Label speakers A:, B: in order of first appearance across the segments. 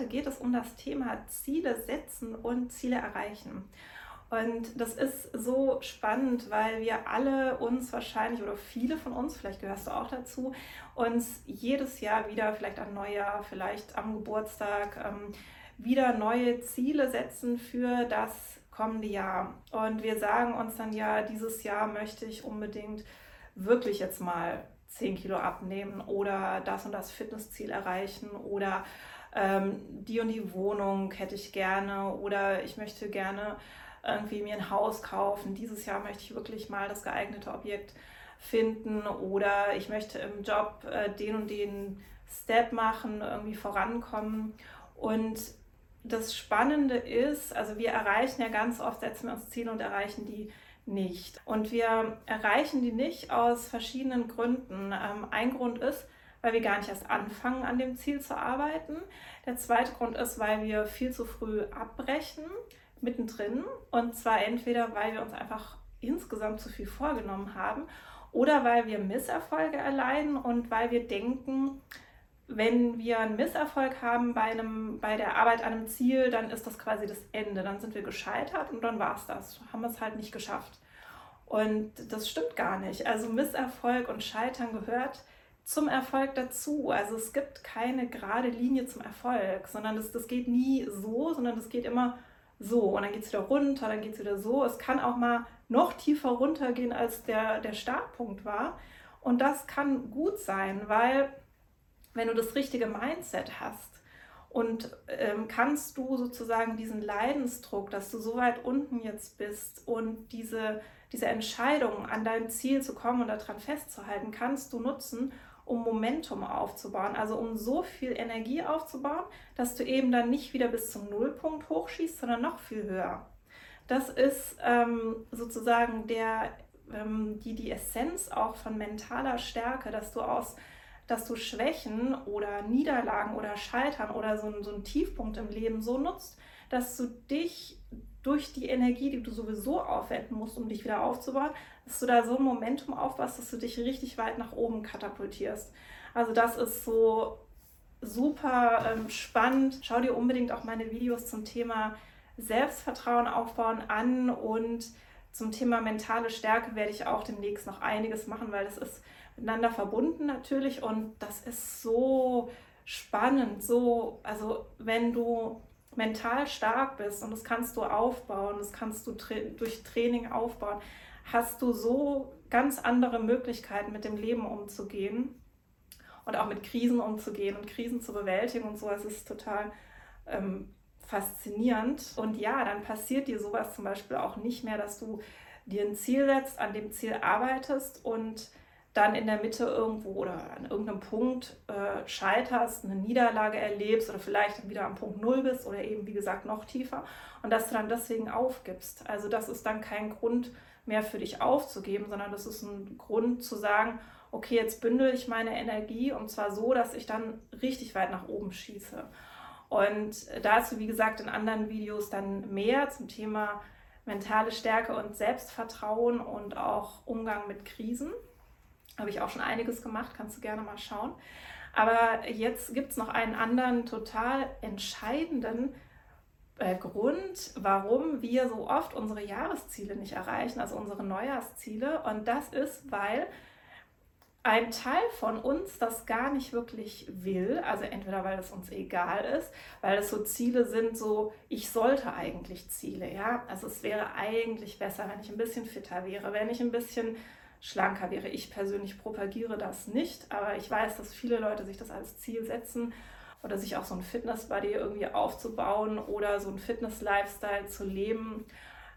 A: heute geht es um das Thema Ziele setzen und Ziele erreichen. Und das ist so spannend, weil wir alle uns wahrscheinlich oder viele von uns, vielleicht gehörst du auch dazu, uns jedes Jahr wieder, vielleicht am Neujahr, vielleicht am Geburtstag, ähm, wieder neue Ziele setzen für das kommende Jahr. Und wir sagen uns dann ja, dieses Jahr möchte ich unbedingt wirklich jetzt mal 10 Kilo abnehmen oder das und das Fitnessziel erreichen oder ähm, die und die Wohnung hätte ich gerne oder ich möchte gerne irgendwie mir ein Haus kaufen. Dieses Jahr möchte ich wirklich mal das geeignete Objekt finden oder ich möchte im Job äh, den und den Step machen, irgendwie vorankommen. Und das Spannende ist, also wir erreichen ja ganz oft, setzen wir uns Ziele und erreichen die nicht. Und wir erreichen die nicht aus verschiedenen Gründen. Ähm, ein Grund ist, weil wir gar nicht erst anfangen, an dem Ziel zu arbeiten. Der zweite Grund ist, weil wir viel zu früh abbrechen, mittendrin. Und zwar entweder, weil wir uns einfach insgesamt zu viel vorgenommen haben oder weil wir Misserfolge erleiden und weil wir denken, wenn wir einen Misserfolg haben bei, einem, bei der Arbeit an einem Ziel, dann ist das quasi das Ende. Dann sind wir gescheitert und dann war es das. Haben wir es halt nicht geschafft. Und das stimmt gar nicht. Also Misserfolg und Scheitern gehört zum Erfolg dazu. Also es gibt keine gerade Linie zum Erfolg, sondern das, das geht nie so, sondern das geht immer so. Und dann geht es wieder runter, dann geht es wieder so. Es kann auch mal noch tiefer runtergehen, als der, der Startpunkt war. Und das kann gut sein, weil wenn du das richtige Mindset hast und ähm, kannst du sozusagen diesen Leidensdruck, dass du so weit unten jetzt bist und diese, diese Entscheidung, an dein Ziel zu kommen und daran festzuhalten, kannst du nutzen, um Momentum aufzubauen, also um so viel Energie aufzubauen, dass du eben dann nicht wieder bis zum Nullpunkt hochschießt, sondern noch viel höher. Das ist ähm, sozusagen der, ähm, die, die Essenz auch von mentaler Stärke, dass du aus dass du Schwächen oder Niederlagen oder Scheitern oder so, so einen Tiefpunkt im Leben so nutzt, dass du dich durch die Energie, die du sowieso aufwenden musst, um dich wieder aufzubauen, dass du da so ein Momentum aufbaust, dass du dich richtig weit nach oben katapultierst. Also das ist so super ähm, spannend. Schau dir unbedingt auch meine Videos zum Thema Selbstvertrauen aufbauen an und zum Thema mentale Stärke werde ich auch demnächst noch einiges machen, weil das ist miteinander verbunden natürlich und das ist so spannend, so, also wenn du mental stark bist und das kannst du aufbauen, das kannst du tra durch Training aufbauen, hast du so ganz andere Möglichkeiten mit dem Leben umzugehen und auch mit Krisen umzugehen und Krisen zu bewältigen und so. Es ist total ähm, faszinierend. Und ja, dann passiert dir sowas zum Beispiel auch nicht mehr, dass du dir ein Ziel setzt, an dem Ziel arbeitest und dann in der Mitte irgendwo oder an irgendeinem Punkt äh, scheiterst, eine Niederlage erlebst oder vielleicht wieder am Punkt Null bist oder eben, wie gesagt, noch tiefer und dass du dann deswegen aufgibst. Also das ist dann kein Grund mehr für dich aufzugeben, sondern das ist ein Grund zu sagen, okay, jetzt bündel ich meine Energie und zwar so, dass ich dann richtig weit nach oben schieße. Und dazu, wie gesagt, in anderen Videos dann mehr zum Thema mentale Stärke und Selbstvertrauen und auch Umgang mit Krisen. Habe ich auch schon einiges gemacht, kannst du gerne mal schauen. Aber jetzt gibt es noch einen anderen total entscheidenden äh, Grund, warum wir so oft unsere Jahresziele nicht erreichen, also unsere Neujahrsziele. Und das ist, weil ein Teil von uns das gar nicht wirklich will, also entweder weil es uns egal ist, weil es so Ziele sind, so ich sollte eigentlich Ziele, ja. Also es wäre eigentlich besser, wenn ich ein bisschen fitter wäre, wenn ich ein bisschen schlanker wäre. Ich persönlich propagiere das nicht, aber ich weiß, dass viele Leute sich das als Ziel setzen oder sich auch so ein Fitness-Buddy irgendwie aufzubauen oder so ein Fitness-Lifestyle zu leben.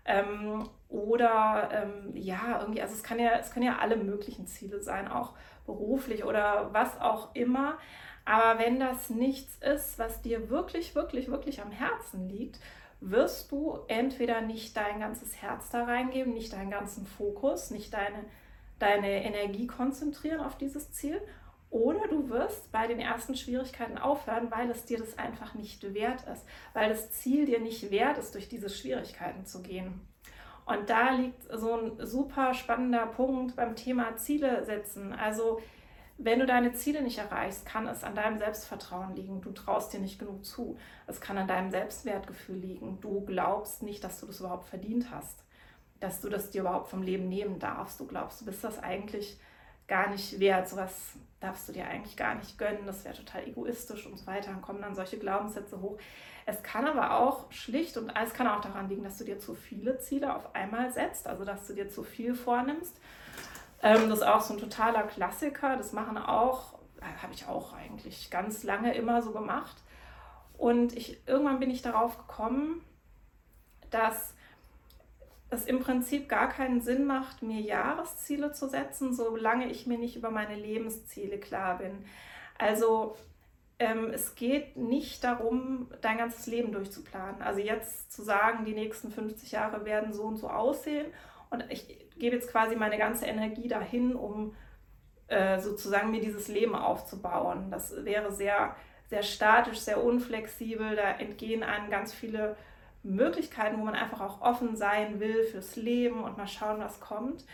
A: Ähm, oder ähm, ja, irgendwie, also es kann ja, es können ja alle möglichen Ziele sein, auch beruflich oder was auch immer. Aber wenn das nichts ist, was dir wirklich, wirklich, wirklich am Herzen liegt, wirst du entweder nicht dein ganzes Herz da reingeben, nicht deinen ganzen Fokus, nicht deine deine Energie konzentrieren auf dieses Ziel oder du wirst bei den ersten Schwierigkeiten aufhören, weil es dir das einfach nicht wert ist, weil das Ziel dir nicht wert ist, durch diese Schwierigkeiten zu gehen. Und da liegt so ein super spannender Punkt beim Thema Ziele setzen. Also wenn du deine Ziele nicht erreichst, kann es an deinem Selbstvertrauen liegen. Du traust dir nicht genug zu. Es kann an deinem Selbstwertgefühl liegen. Du glaubst nicht, dass du das überhaupt verdient hast, dass du das dir überhaupt vom Leben nehmen darfst. Du glaubst, du bist das eigentlich gar nicht wert. Sowas darfst du dir eigentlich gar nicht gönnen. Das wäre total egoistisch und so weiter. Dann kommen dann solche Glaubenssätze hoch. Es kann aber auch schlicht und es kann auch daran liegen, dass du dir zu viele Ziele auf einmal setzt, also dass du dir zu viel vornimmst ähm, das ist auch so ein totaler Klassiker. Das machen auch, äh, habe ich auch eigentlich ganz lange immer so gemacht. Und ich, irgendwann bin ich darauf gekommen, dass es im Prinzip gar keinen Sinn macht, mir Jahresziele zu setzen, solange ich mir nicht über meine Lebensziele klar bin. Also ähm, es geht nicht darum, dein ganzes Leben durchzuplanen. Also jetzt zu sagen, die nächsten 50 Jahre werden so und so aussehen und ich gebe jetzt quasi meine ganze Energie dahin, um äh, sozusagen mir dieses Leben aufzubauen. Das wäre sehr, sehr statisch, sehr unflexibel. Da entgehen einem ganz viele Möglichkeiten, wo man einfach auch offen sein will fürs Leben und mal schauen, was kommt.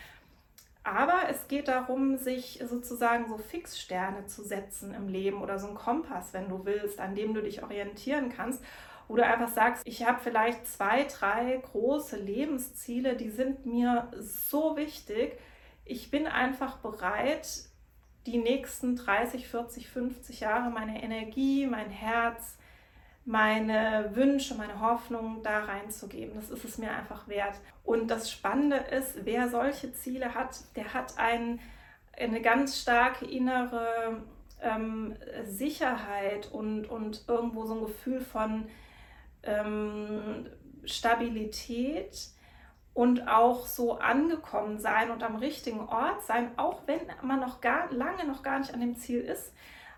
A: Aber es geht darum, sich sozusagen so Fixsterne zu setzen im Leben oder so ein Kompass, wenn du willst, an dem du dich orientieren kannst wo du einfach sagst, ich habe vielleicht zwei, drei große Lebensziele, die sind mir so wichtig. Ich bin einfach bereit, die nächsten 30, 40, 50 Jahre meine Energie, mein Herz, meine Wünsche, meine Hoffnungen da reinzugeben. Das ist es mir einfach wert. Und das Spannende ist, wer solche Ziele hat, der hat ein, eine ganz starke innere ähm, Sicherheit und, und irgendwo so ein Gefühl von, ähm, Stabilität und auch so angekommen sein und am richtigen Ort sein, auch wenn man noch gar lange noch gar nicht an dem Ziel ist,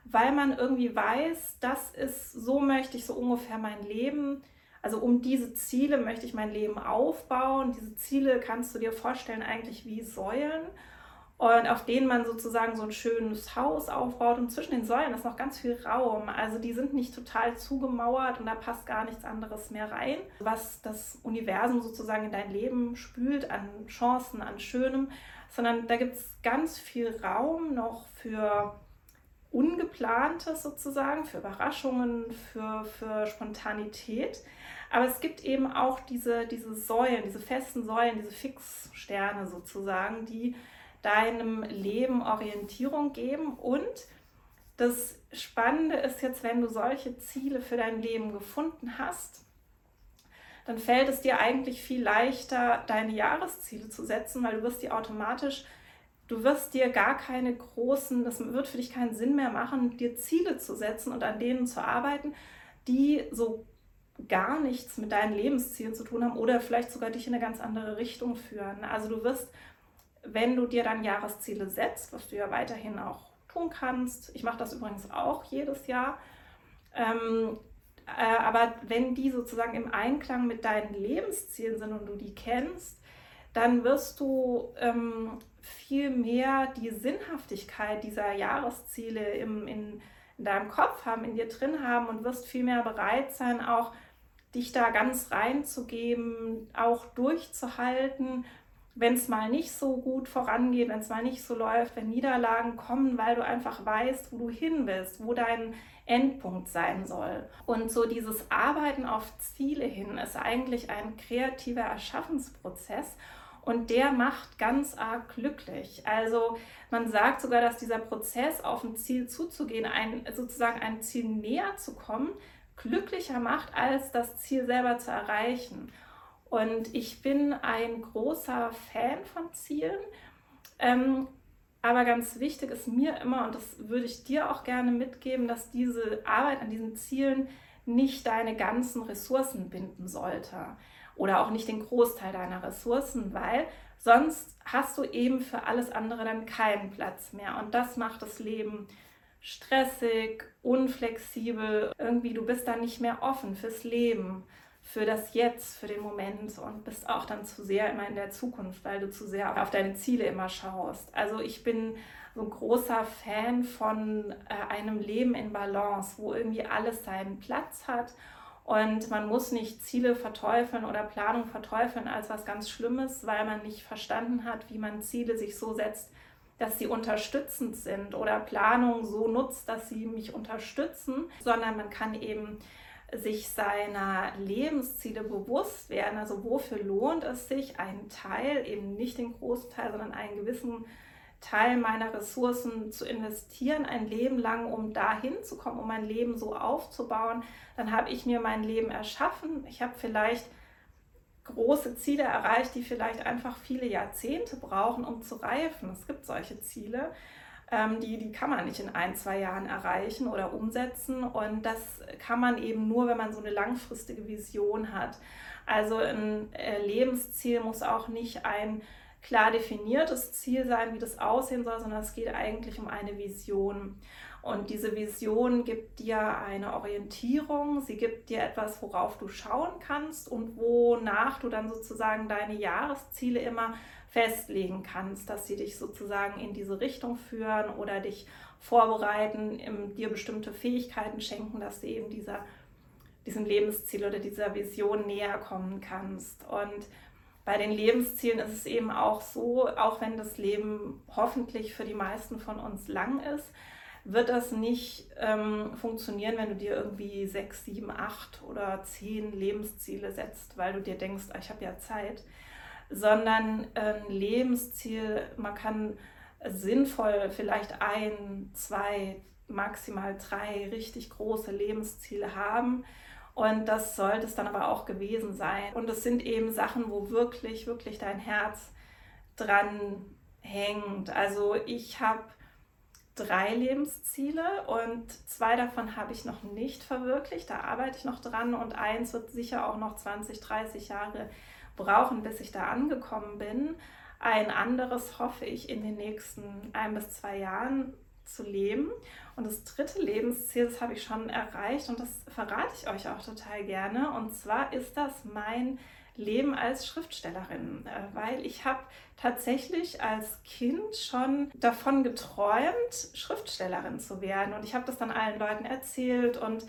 A: weil man irgendwie weiß, das ist so möchte ich so ungefähr mein Leben. Also um diese Ziele möchte ich mein Leben aufbauen. Diese Ziele kannst du dir vorstellen eigentlich wie Säulen und auf denen man sozusagen so ein schönes Haus aufbaut. Und zwischen den Säulen ist noch ganz viel Raum. Also die sind nicht total zugemauert und da passt gar nichts anderes mehr rein. Was das Universum sozusagen in dein Leben spült an Chancen, an Schönem, sondern da gibt es ganz viel Raum noch für Ungeplantes sozusagen, für Überraschungen, für, für Spontanität. Aber es gibt eben auch diese, diese Säulen, diese festen Säulen, diese Fixsterne sozusagen, die deinem Leben Orientierung geben. Und das Spannende ist jetzt, wenn du solche Ziele für dein Leben gefunden hast, dann fällt es dir eigentlich viel leichter, deine Jahresziele zu setzen, weil du wirst die automatisch, du wirst dir gar keine großen, das wird für dich keinen Sinn mehr machen, dir Ziele zu setzen und an denen zu arbeiten, die so gar nichts mit deinen Lebenszielen zu tun haben oder vielleicht sogar dich in eine ganz andere Richtung führen. Also du wirst wenn du dir dann Jahresziele setzt, was du ja weiterhin auch tun kannst, ich mache das übrigens auch jedes Jahr, ähm, äh, aber wenn die sozusagen im Einklang mit deinen Lebenszielen sind und du die kennst, dann wirst du ähm, viel mehr die Sinnhaftigkeit dieser Jahresziele im, in, in deinem Kopf haben, in dir drin haben und wirst viel mehr bereit sein, auch dich da ganz reinzugeben, auch durchzuhalten wenn es mal nicht so gut vorangeht, wenn es mal nicht so läuft, wenn Niederlagen kommen, weil du einfach weißt, wo du hin willst, wo dein Endpunkt sein soll. Und so dieses Arbeiten auf Ziele hin ist eigentlich ein kreativer Erschaffensprozess und der macht ganz arg glücklich. Also man sagt sogar, dass dieser Prozess auf ein Ziel zuzugehen, ein, sozusagen ein Ziel näher zu kommen, glücklicher macht, als das Ziel selber zu erreichen. Und ich bin ein großer Fan von Zielen. Ähm, aber ganz wichtig ist mir immer, und das würde ich dir auch gerne mitgeben, dass diese Arbeit an diesen Zielen nicht deine ganzen Ressourcen binden sollte oder auch nicht den Großteil deiner Ressourcen, weil sonst hast du eben für alles andere dann keinen Platz mehr. Und das macht das Leben stressig, unflexibel. Irgendwie, du bist dann nicht mehr offen fürs Leben für das Jetzt, für den Moment und bist auch dann zu sehr immer in der Zukunft, weil du zu sehr auf deine Ziele immer schaust. Also ich bin so ein großer Fan von äh, einem Leben in Balance, wo irgendwie alles seinen Platz hat und man muss nicht Ziele verteufeln oder Planung verteufeln als was ganz Schlimmes, weil man nicht verstanden hat, wie man Ziele sich so setzt, dass sie unterstützend sind oder Planung so nutzt, dass sie mich unterstützen, sondern man kann eben sich seiner Lebensziele bewusst werden. Also wofür lohnt es sich, einen Teil, eben nicht den großen Teil, sondern einen gewissen Teil meiner Ressourcen zu investieren, ein Leben lang, um dahin zu kommen, um mein Leben so aufzubauen. Dann habe ich mir mein Leben erschaffen. Ich habe vielleicht große Ziele erreicht, die vielleicht einfach viele Jahrzehnte brauchen, um zu reifen. Es gibt solche Ziele, ähm, die, die kann man nicht in ein, zwei Jahren erreichen oder umsetzen. Und das kann man eben nur, wenn man so eine langfristige Vision hat. Also ein äh, Lebensziel muss auch nicht ein klar definiertes Ziel sein, wie das aussehen soll, sondern es geht eigentlich um eine Vision. Und diese Vision gibt dir eine Orientierung, sie gibt dir etwas, worauf du schauen kannst und wonach du dann sozusagen deine Jahresziele immer festlegen kannst, dass sie dich sozusagen in diese Richtung führen oder dich vorbereiten, dir bestimmte Fähigkeiten schenken, dass du eben dieser, diesem Lebensziel oder dieser Vision näher kommen kannst. Und bei den Lebenszielen ist es eben auch so, auch wenn das Leben hoffentlich für die meisten von uns lang ist, wird das nicht ähm, funktionieren, wenn du dir irgendwie sechs, sieben, acht oder zehn Lebensziele setzt, weil du dir denkst, ah, ich habe ja Zeit, sondern ein Lebensziel, man kann sinnvoll vielleicht ein, zwei, maximal drei richtig große Lebensziele haben. Und das sollte es dann aber auch gewesen sein. Und es sind eben Sachen, wo wirklich, wirklich dein Herz dran hängt. Also ich habe drei Lebensziele und zwei davon habe ich noch nicht verwirklicht. Da arbeite ich noch dran und eins wird sicher auch noch 20, 30 Jahre brauchen, bis ich da angekommen bin. Ein anderes hoffe ich in den nächsten ein bis zwei Jahren zu leben. Und das dritte Lebensziel, das habe ich schon erreicht und das verrate ich euch auch total gerne. Und zwar ist das mein Leben als Schriftstellerin, äh, weil ich habe tatsächlich als Kind schon davon geträumt, Schriftstellerin zu werden. Und ich habe das dann allen Leuten erzählt und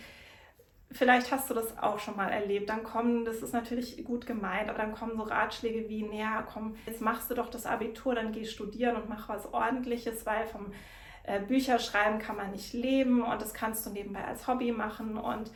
A: vielleicht hast du das auch schon mal erlebt. Dann kommen, das ist natürlich gut gemeint, aber dann kommen so Ratschläge wie, naja, komm, jetzt machst du doch das Abitur, dann geh studieren und mach was Ordentliches, weil vom äh, Bücherschreiben kann man nicht leben und das kannst du nebenbei als Hobby machen und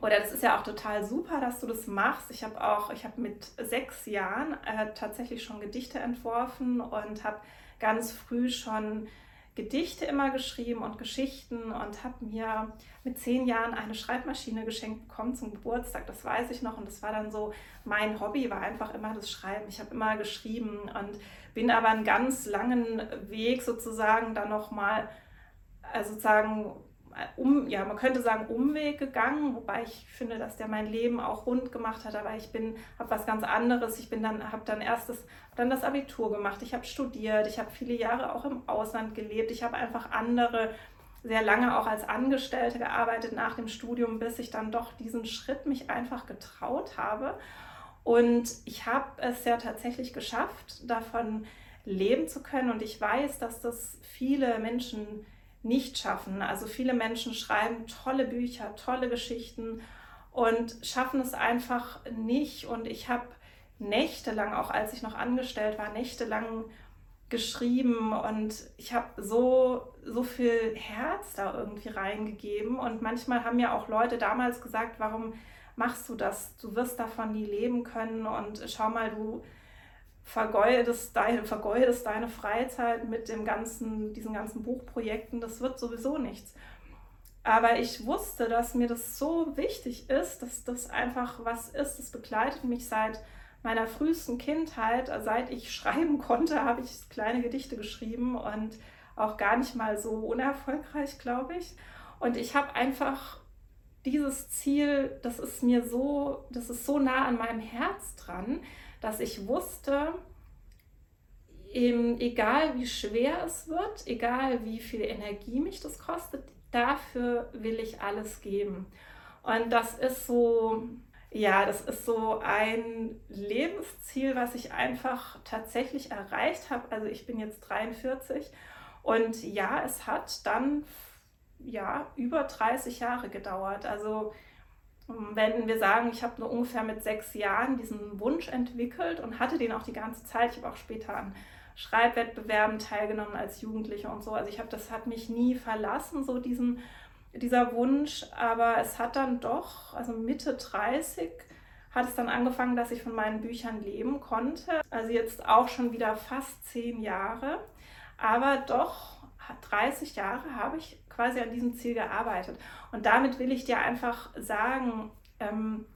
A: oder das ist ja auch total super, dass du das machst. Ich habe auch, ich habe mit sechs Jahren äh, tatsächlich schon Gedichte entworfen und habe ganz früh schon Gedichte immer geschrieben und Geschichten und habe mir mit zehn Jahren eine Schreibmaschine geschenkt bekommen zum Geburtstag. Das weiß ich noch und das war dann so, mein Hobby war einfach immer das Schreiben. Ich habe immer geschrieben und bin aber einen ganz langen Weg sozusagen dann nochmal, also sozusagen um, ja, man könnte sagen, Umweg gegangen, wobei ich finde, dass der mein Leben auch rund gemacht hat, aber ich bin, habe was ganz anderes. Ich bin dann, habe dann erst dann das Abitur gemacht, ich habe studiert, ich habe viele Jahre auch im Ausland gelebt, ich habe einfach andere, sehr lange auch als Angestellte gearbeitet nach dem Studium, bis ich dann doch diesen Schritt mich einfach getraut habe. Und ich habe es ja tatsächlich geschafft, davon leben zu können. Und ich weiß, dass das viele Menschen nicht schaffen. Also viele Menschen schreiben tolle Bücher, tolle Geschichten und schaffen es einfach nicht. Und ich habe nächtelang, auch als ich noch angestellt war, nächtelang geschrieben und ich habe so, so viel Herz da irgendwie reingegeben. Und manchmal haben mir auch Leute damals gesagt, warum machst du das? Du wirst davon nie leben können und schau mal, du vergeudest deine, vergeudest deine Freizeit mit dem ganzen, diesen ganzen Buchprojekten, das wird sowieso nichts. Aber ich wusste, dass mir das so wichtig ist, dass das einfach was ist. Das begleitet mich seit meiner frühesten Kindheit. Seit ich schreiben konnte, habe ich kleine Gedichte geschrieben und auch gar nicht mal so unerfolgreich, glaube ich. Und ich habe einfach dieses Ziel, das ist mir so, das ist so nah an meinem Herz dran, dass ich wusste, eben, egal wie schwer es wird, egal wie viel Energie mich das kostet, dafür will ich alles geben. Und das ist so, ja, das ist so ein Lebensziel, was ich einfach tatsächlich erreicht habe. Also ich bin jetzt 43 und ja, es hat dann ja über 30 Jahre gedauert. Also wenn wir sagen, ich habe nur ungefähr mit sechs Jahren diesen Wunsch entwickelt und hatte den auch die ganze Zeit, ich habe auch später an Schreibwettbewerben teilgenommen als Jugendliche und so. Also ich habe, das hat mich nie verlassen, so diesen, dieser Wunsch. Aber es hat dann doch, also Mitte 30, hat es dann angefangen, dass ich von meinen Büchern leben konnte. Also jetzt auch schon wieder fast zehn Jahre. Aber doch 30 Jahre habe ich quasi an diesem Ziel gearbeitet. Und damit will ich dir einfach sagen, ähm,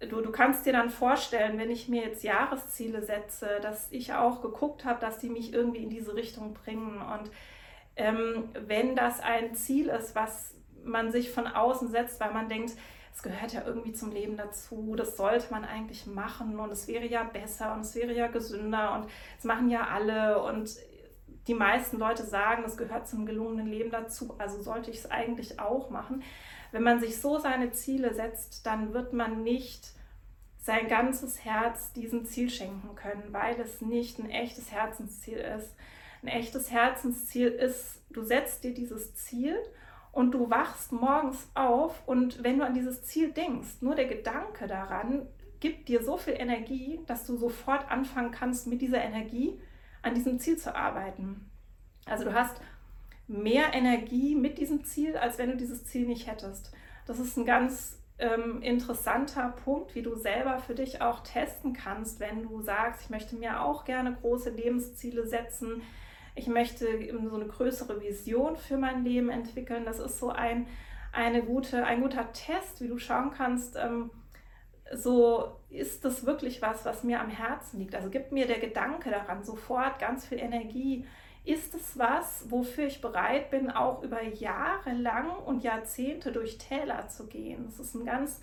A: du, du kannst dir dann vorstellen, wenn ich mir jetzt Jahresziele setze, dass ich auch geguckt habe, dass die mich irgendwie in diese Richtung bringen. Und ähm, wenn das ein Ziel ist, was man sich von außen setzt, weil man denkt, es gehört ja irgendwie zum Leben dazu, das sollte man eigentlich machen und es wäre ja besser und es wäre ja gesünder und es machen ja alle und die meisten Leute sagen, es gehört zum gelungenen Leben dazu, also sollte ich es eigentlich auch machen. Wenn man sich so seine Ziele setzt, dann wird man nicht sein ganzes Herz diesem Ziel schenken können, weil es nicht ein echtes Herzensziel ist. Ein echtes Herzensziel ist, du setzt dir dieses Ziel und du wachst morgens auf und wenn du an dieses Ziel denkst, nur der Gedanke daran gibt dir so viel Energie, dass du sofort anfangen kannst, mit dieser Energie an diesem Ziel zu arbeiten. Also du hast mehr Energie mit diesem Ziel, als wenn du dieses Ziel nicht hättest. Das ist ein ganz ähm, interessanter Punkt, wie du selber für dich auch testen kannst, wenn du sagst, ich möchte mir auch gerne große Lebensziele setzen, ich möchte so eine größere Vision für mein Leben entwickeln. Das ist so ein, eine gute, ein guter Test, wie du schauen kannst, ähm, so ist das wirklich was, was mir am Herzen liegt. Also gibt mir der Gedanke daran sofort ganz viel Energie. Ist es was, wofür ich bereit bin, auch über Jahre lang und Jahrzehnte durch Täler zu gehen? Das ist eine ganz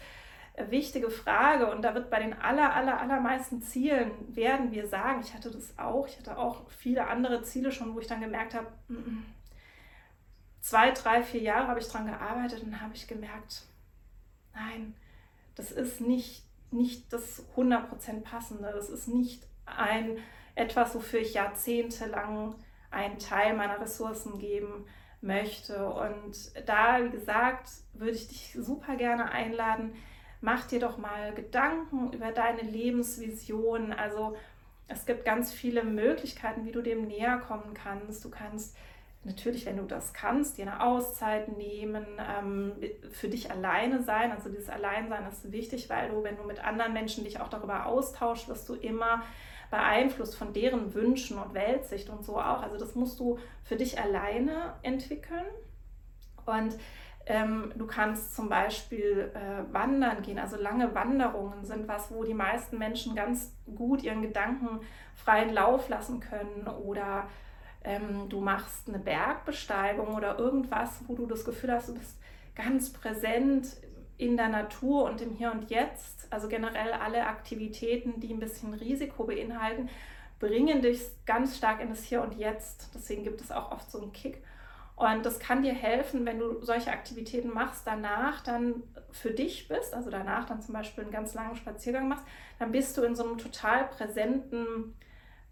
A: äh, wichtige Frage und da wird bei den aller, aller, allermeisten Zielen werden wir sagen, ich hatte das auch, ich hatte auch viele andere Ziele schon, wo ich dann gemerkt habe, zwei, drei, vier Jahre habe ich daran gearbeitet und habe ich gemerkt, nein, das ist nicht, nicht das 100% passende, das ist nicht ein etwas, wofür ich jahrzehntelang einen Teil meiner Ressourcen geben möchte. Und da, wie gesagt, würde ich dich super gerne einladen, mach dir doch mal Gedanken über deine Lebensvision. Also es gibt ganz viele Möglichkeiten, wie du dem näher kommen kannst. Du kannst natürlich, wenn du das kannst, dir eine Auszeit nehmen, ähm, für dich alleine sein. Also dieses Alleinsein ist wichtig, weil du, wenn du mit anderen Menschen dich auch darüber austauschst, wirst du immer beeinflusst von deren Wünschen und Weltsicht und so auch. Also das musst du für dich alleine entwickeln. Und ähm, du kannst zum Beispiel äh, wandern gehen. Also lange Wanderungen sind was, wo die meisten Menschen ganz gut ihren Gedanken freien Lauf lassen können. Oder ähm, du machst eine Bergbesteigung oder irgendwas, wo du das Gefühl hast, du bist ganz präsent in der Natur und im Hier und Jetzt. Also generell alle Aktivitäten, die ein bisschen Risiko beinhalten, bringen dich ganz stark in das Hier und Jetzt. Deswegen gibt es auch oft so einen Kick. Und das kann dir helfen, wenn du solche Aktivitäten machst, danach dann für dich bist, also danach dann zum Beispiel einen ganz langen Spaziergang machst, dann bist du in so einem total präsenten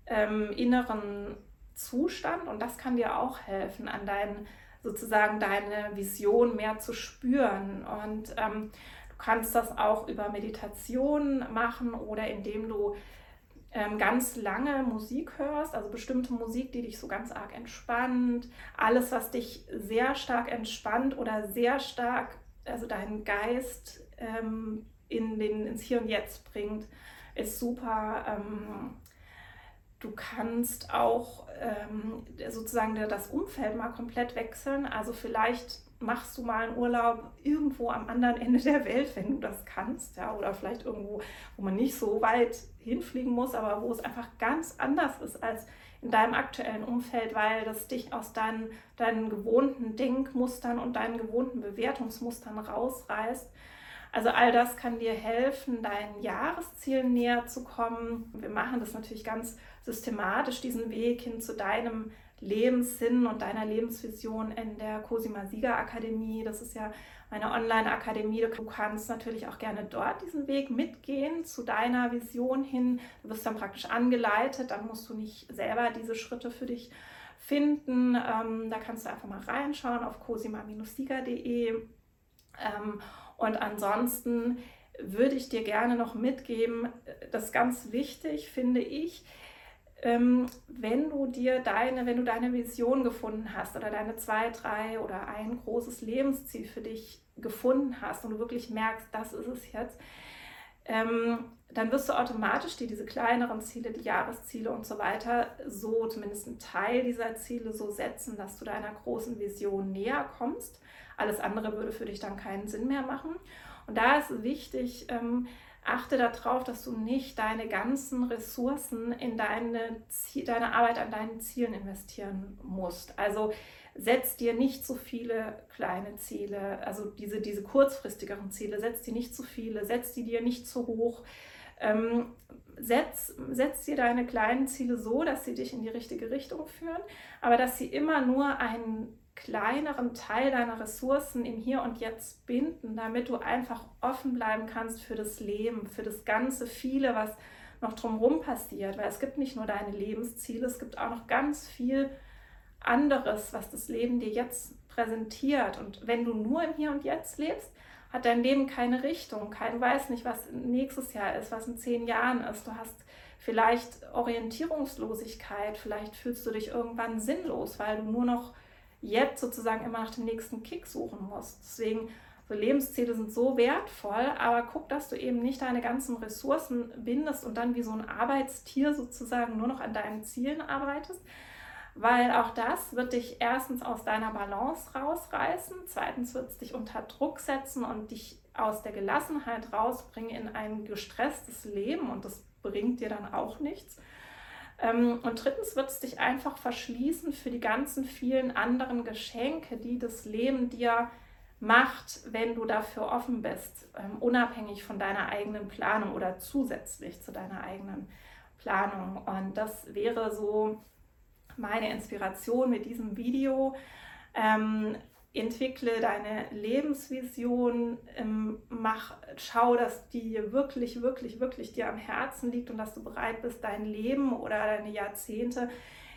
A: ähm, inneren Zustand und das kann dir auch helfen, an deinen sozusagen deine Vision mehr zu spüren. Und ähm, du kannst das auch über Meditation machen oder indem du ähm, ganz lange Musik hörst, also bestimmte Musik, die dich so ganz arg entspannt. Alles, was dich sehr stark entspannt oder sehr stark, also deinen Geist ähm, in den, ins Hier und Jetzt bringt, ist super. Du kannst auch ähm, sozusagen das Umfeld mal komplett wechseln. Also vielleicht machst du mal einen Urlaub irgendwo am anderen Ende der Welt, wenn du das kannst, ja, oder vielleicht irgendwo, wo man nicht so weit hinfliegen muss, aber wo es einfach ganz anders ist als in deinem aktuellen Umfeld, weil das dich aus deinen, deinen gewohnten Denkmustern und deinen gewohnten Bewertungsmustern rausreißt. Also all das kann dir helfen, deinen Jahreszielen näher zu kommen. Wir machen das natürlich ganz systematisch diesen Weg hin zu deinem Lebenssinn und deiner Lebensvision in der Cosima Sieger Akademie. Das ist ja meine Online-Akademie. Du kannst natürlich auch gerne dort diesen Weg mitgehen zu deiner Vision hin. Du wirst dann praktisch angeleitet, dann musst du nicht selber diese Schritte für dich finden. Ähm, da kannst du einfach mal reinschauen auf cosima-sieger.de. Ähm, und ansonsten würde ich dir gerne noch mitgeben, das ist ganz wichtig, finde ich, ähm, wenn du dir deine, wenn du deine Vision gefunden hast oder deine zwei, drei oder ein großes Lebensziel für dich gefunden hast und du wirklich merkst, das ist es jetzt, ähm, dann wirst du automatisch dir diese kleineren Ziele, die Jahresziele und so weiter, so zumindest einen Teil dieser Ziele so setzen, dass du deiner großen Vision näher kommst. Alles andere würde für dich dann keinen Sinn mehr machen. Und da ist wichtig, ähm, achte darauf, dass du nicht deine ganzen Ressourcen in deine, deine Arbeit an deinen Zielen investieren musst. Also setz dir nicht zu viele kleine Ziele, also diese, diese kurzfristigeren Ziele, setz dir nicht zu viele, setz die dir nicht zu hoch. Ähm, setz, setz dir deine kleinen Ziele so, dass sie dich in die richtige Richtung führen, aber dass sie immer nur einen kleineren Teil deiner Ressourcen im Hier und Jetzt binden, damit du einfach offen bleiben kannst für das Leben, für das ganze viele, was noch drumherum passiert. Weil es gibt nicht nur deine Lebensziele, es gibt auch noch ganz viel anderes, was das Leben dir jetzt präsentiert. Und wenn du nur im Hier und Jetzt lebst, hat dein Leben keine Richtung. Kein weiß nicht, was nächstes Jahr ist, was in zehn Jahren ist. Du hast vielleicht Orientierungslosigkeit, vielleicht fühlst du dich irgendwann sinnlos, weil du nur noch jetzt sozusagen immer nach dem nächsten Kick suchen musst. Deswegen, so Lebensziele sind so wertvoll, aber guck, dass du eben nicht deine ganzen Ressourcen bindest und dann wie so ein Arbeitstier sozusagen nur noch an deinen Zielen arbeitest, weil auch das wird dich erstens aus deiner Balance rausreißen, zweitens wird es dich unter Druck setzen und dich aus der Gelassenheit rausbringen in ein gestresstes Leben und das bringt dir dann auch nichts. Ähm, und drittens wird es dich einfach verschließen für die ganzen vielen anderen Geschenke, die das Leben dir macht, wenn du dafür offen bist, ähm, unabhängig von deiner eigenen Planung oder zusätzlich zu deiner eigenen Planung. Und das wäre so meine Inspiration mit diesem Video. Ähm, entwickle deine Lebensvision, ähm, mach, schau, dass die wirklich, wirklich, wirklich dir am Herzen liegt und dass du bereit bist, dein Leben oder deine Jahrzehnte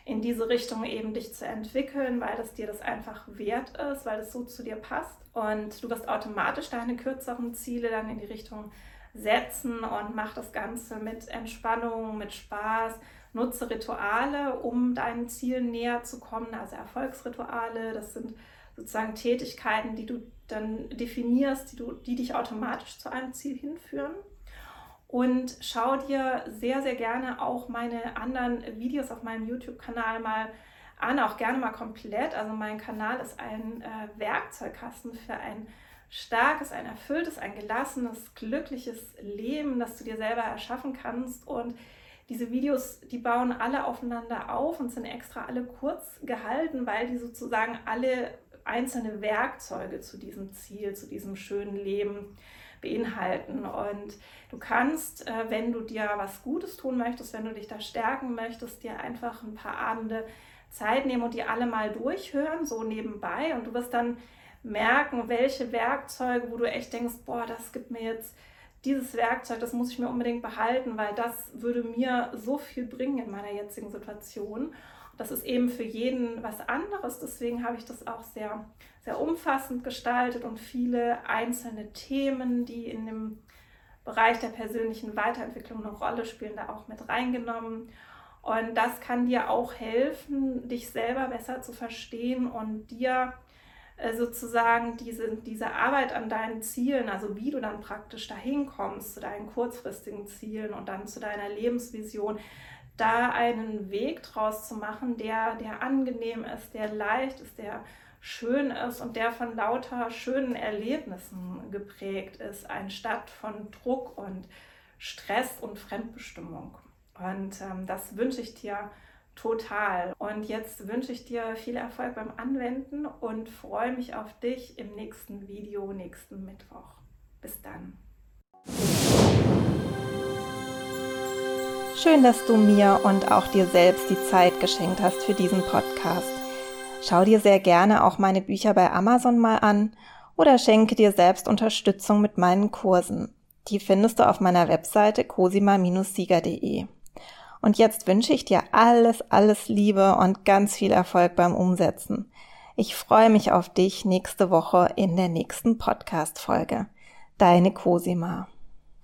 A: in diese Richtung eben dich zu entwickeln, weil das dir das einfach wert ist, weil das so zu dir passt. Und du wirst automatisch deine kürzeren Ziele dann in die Richtung setzen und mach das Ganze mit Entspannung, mit Spaß. Nutze Rituale, um deinen Zielen näher zu kommen, also Erfolgsrituale. Das sind sozusagen Tätigkeiten, die du dann definierst, die, du, die dich automatisch zu einem Ziel hinführen. Und schau dir sehr, sehr gerne auch meine anderen Videos auf meinem YouTube-Kanal mal an, auch gerne mal komplett. Also mein Kanal ist ein äh, Werkzeugkasten für ein starkes, ein erfülltes, ein gelassenes, glückliches Leben, das du dir selber erschaffen kannst. Und diese Videos, die bauen alle aufeinander auf und sind extra alle kurz gehalten, weil die sozusagen alle einzelne Werkzeuge zu diesem Ziel, zu diesem schönen Leben beinhalten. Und du kannst, äh, wenn du dir was Gutes tun möchtest, wenn du dich da stärken möchtest, dir einfach ein paar Abende Zeit nehmen und die alle mal durchhören, so nebenbei. Und du wirst dann merken, welche Werkzeuge, wo du echt denkst, boah, das gibt mir jetzt dieses Werkzeug, das muss ich mir unbedingt behalten, weil das würde mir so viel bringen in meiner jetzigen Situation. Das ist eben für jeden was anderes. Deswegen habe ich das auch sehr, sehr umfassend gestaltet und viele einzelne Themen, die in dem Bereich der persönlichen Weiterentwicklung eine Rolle spielen, da auch mit reingenommen. Und das kann dir auch helfen, dich selber besser zu verstehen und dir äh, sozusagen diese, diese Arbeit an deinen Zielen, also wie du dann praktisch dahin kommst, zu deinen kurzfristigen Zielen und dann zu deiner Lebensvision, da einen Weg draus zu machen, der, der angenehm ist, der leicht ist, der schön ist und der von lauter schönen Erlebnissen geprägt ist, anstatt von Druck und Stress und Fremdbestimmung. Und ähm, das wünsche ich dir total. Und jetzt wünsche ich dir viel Erfolg beim Anwenden und freue mich auf dich im nächsten Video nächsten Mittwoch. Bis dann.
B: Schön, dass du mir und auch dir selbst die Zeit geschenkt hast für diesen Podcast. Schau dir sehr gerne auch meine Bücher bei Amazon mal an oder schenke dir selbst Unterstützung mit meinen Kursen. Die findest du auf meiner Webseite cosima-sieger.de. Und jetzt wünsche ich dir alles, alles Liebe und ganz viel Erfolg beim Umsetzen. Ich freue mich auf dich nächste Woche in der nächsten Podcast-Folge. Deine Cosima.